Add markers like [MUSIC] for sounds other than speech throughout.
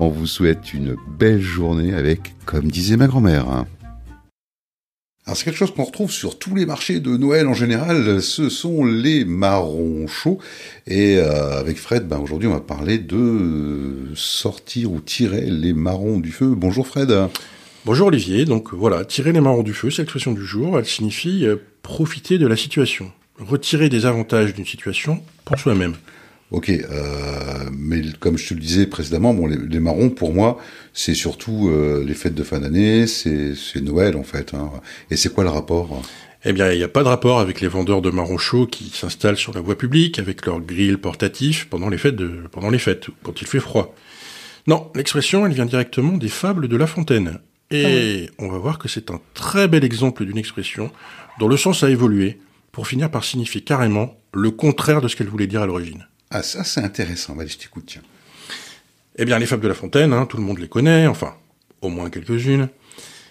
On vous souhaite une belle journée avec, comme disait ma grand-mère. Hein. Alors c'est quelque chose qu'on retrouve sur tous les marchés de Noël en général, ce sont les marrons chauds. Et euh, avec Fred, ben, aujourd'hui on va parler de sortir ou tirer les marrons du feu. Bonjour Fred. Bonjour Olivier, donc voilà, tirer les marrons du feu, c'est l'expression du jour, elle signifie euh, profiter de la situation, retirer des avantages d'une situation pour soi-même. Ok, euh, mais comme je te le disais précédemment, bon, les, marrons pour moi, c'est surtout euh, les fêtes de fin d'année, c'est Noël en fait. Hein. Et c'est quoi le rapport Eh bien, il n'y a pas de rapport avec les vendeurs de marrons chauds qui s'installent sur la voie publique avec leur grill portatif pendant les fêtes, de, pendant les fêtes, quand il fait froid. Non, l'expression, elle vient directement des fables de La Fontaine. Et ah on va voir que c'est un très bel exemple d'une expression dont le sens a évolué pour finir par signifier carrément le contraire de ce qu'elle voulait dire à l'origine. Ah, ça, c'est intéressant. Allez, je t'écoute, tiens. Eh bien, les fables de La Fontaine, hein, tout le monde les connaît, enfin, au moins quelques-unes.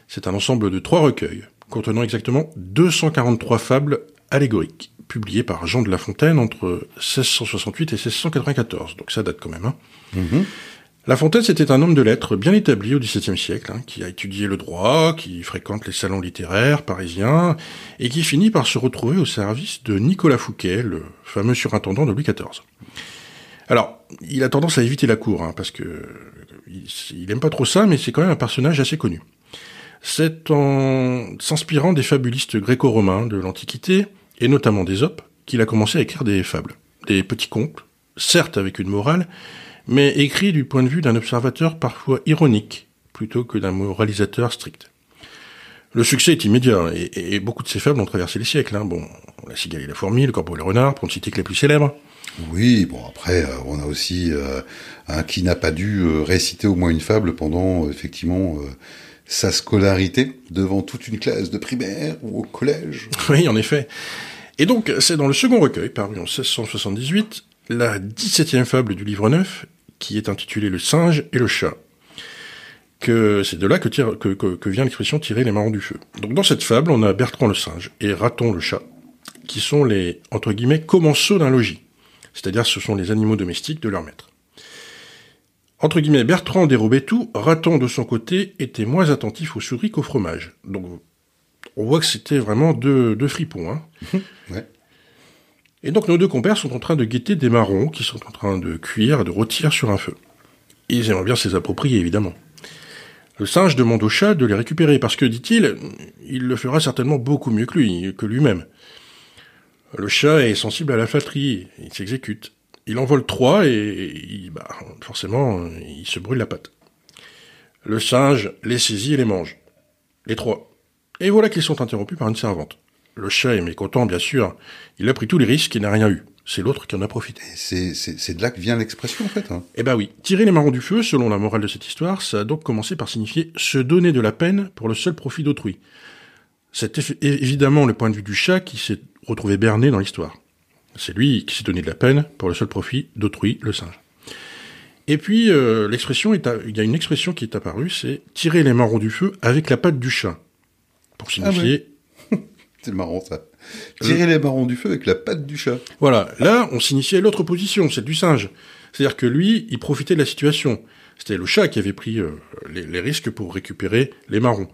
C'est un ensemble de trois recueils, contenant exactement 243 fables allégoriques, publiées par Jean de La Fontaine entre 1668 et 1694. Donc ça date quand même. Hein. Mm-hmm. La Fontaine, c'était un homme de lettres bien établi au XVIIe siècle, hein, qui a étudié le droit, qui fréquente les salons littéraires parisiens, et qui finit par se retrouver au service de Nicolas Fouquet, le fameux surintendant de Louis XIV. Alors, il a tendance à éviter la cour, hein, parce que il, aime pas trop ça, mais c'est quand même un personnage assez connu. C'est en s'inspirant des fabulistes gréco-romains de l'Antiquité, et notamment d'Ésope, qu'il a commencé à écrire des fables, des petits contes, certes avec une morale, mais écrit du point de vue d'un observateur parfois ironique, plutôt que d'un moralisateur strict. Le succès est immédiat, et, beaucoup de ces fables ont traversé les siècles. Hein. Bon, la cigale et la fourmi, le corbeau et le renard, pour ne citer que les plus célèbres. Oui, bon après, euh, on a aussi euh, un qui n'a pas dû euh, réciter au moins une fable pendant effectivement sa scolarité devant toute une classe de primaire ou au collège. [LAUGHS] Oui, en effet. Et donc, c'est dans le second recueil, paru en 1678, la 17e fable du livre 9, qui est intitulé Le singe et le chat. Que c'est de là que, vient l'expression tirer les marrons du feu. Donc dans cette fable, on a Bertrand le singe et Raton le chat, qui sont les, entre guillemets, commensaux d'un logis. C'est-à-dire ce sont les animaux domestiques de leur maître. Entre guillemets, Bertrand dérobait tout, Raton de son côté était moins attentif aux souris qu'au fromage. Donc on voit que c'était vraiment deux, deux fripons. Hein. [LAUGHS] Et donc nos deux compères sont en train de guetter des marrons qui sont en train de cuire et de rôtir sur un feu. Ils aimeraient bien se les approprier, évidemment. Le singe demande au chat de les récupérer parce que, dit-il, il le fera certainement beaucoup mieux que lui, que lui-même. Le chat est sensible à la flatterie, il s'exécute. Il en vole trois et, bah, forcément, il se brûle la patte. Le singe les saisit et les mange. Les trois. Et voilà qu'ils sont interrompus par une servante. Le chat est mécontent, bien sûr. Il a pris tous les risques et n'a rien eu. C'est l'autre qui en a profité. C'est de là que vient l'expression, en fait. Hein. Eh ben oui. Tirer les marrons du feu, selon la morale de cette histoire, ça a donc commencé par signifier se donner de la peine pour le seul profit d'autrui. C'est évidemment le point de vue du chat qui s'est retrouvé berné dans l'histoire. C'est lui qui s'est donné de la peine pour le seul profit d'autrui, le singe. Et puis, euh, l'expression il y a une expression qui est apparue, c'est tirer les marrons du feu avec la patte du chat. Pour ah signifier c'est marrant ça. Tirer les marrons du feu avec la patte du chat. Voilà, là on s'initiait à l'autre position, celle du singe. C'est-à-dire que lui, il profitait de la situation. C'était le chat qui avait pris euh, les, risques pour récupérer les marrons.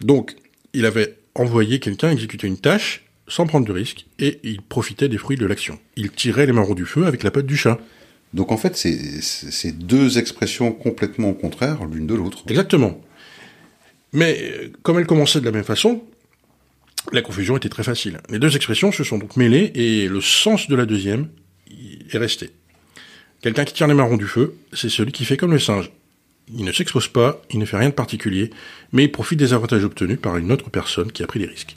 Donc, il avait envoyé quelqu'un exécuter une tâche sans prendre de risque, et il profitait des fruits de l'action. Il tirait les marrons du feu avec la patte du chat. Donc en fait, c'est deux expressions complètement contraires l'une de l'autre. Exactement. Mais euh, comme elles commençaient de la même façon, la confusion était très facile. Les deux expressions se sont donc mêlées et le sens de la deuxième est resté. Quelqu'un qui tire les marrons du feu, c'est celui qui fait comme le singe. Il ne s'expose pas, il ne fait rien de particulier, mais il profite des avantages obtenus par une autre personne qui a pris des risques.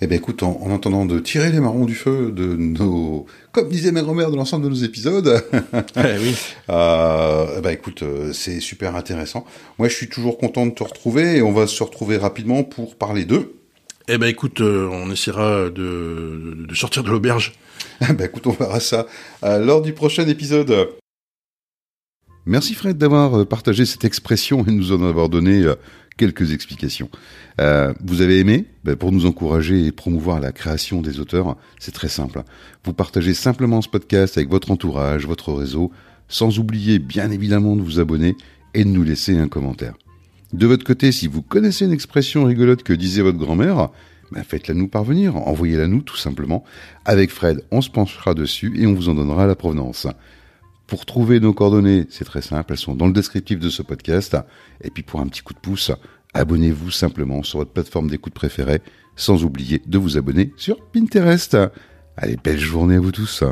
Eh bien écoute, en, entendant de tirer les marrons du feu de nos, comme disait ma grand-mère de l'ensemble de nos épisodes, [LAUGHS] eh oui. euh, bah écoute, euh, c'est super intéressant. Moi je suis toujours content de te retrouver et on va se retrouver rapidement pour parler d'eux. Eh ben écoute, euh, on essaiera de, de, sortir de l'auberge. [LAUGHS] Eh ben écoute, on verra ça euh, lors du prochain épisode. Merci Fred d'avoir partagé cette expression et nous en avoir donné quelques explications. Euh, vous avez aimé? Ben, Pour nous encourager et promouvoir la création des auteurs, c'est très simple. Vous partagez simplement ce podcast avec votre entourage, votre réseau, sans oublier bien évidemment de vous abonner et de nous laisser un commentaire. De votre côté, si vous connaissez une expression rigolote que disait votre grand-mère, ben faites-la nous parvenir, envoyez-la nous tout simplement. Avec Fred, on se penchera dessus et on vous en donnera la provenance. Pour trouver nos coordonnées, c'est très simple, elles sont dans le descriptif de ce podcast. Et puis pour un petit coup de pouce, abonnez-vous simplement sur votre plateforme d'écoute préférée, sans oublier de vous abonner sur Pinterest. Allez, belle journée à vous tous.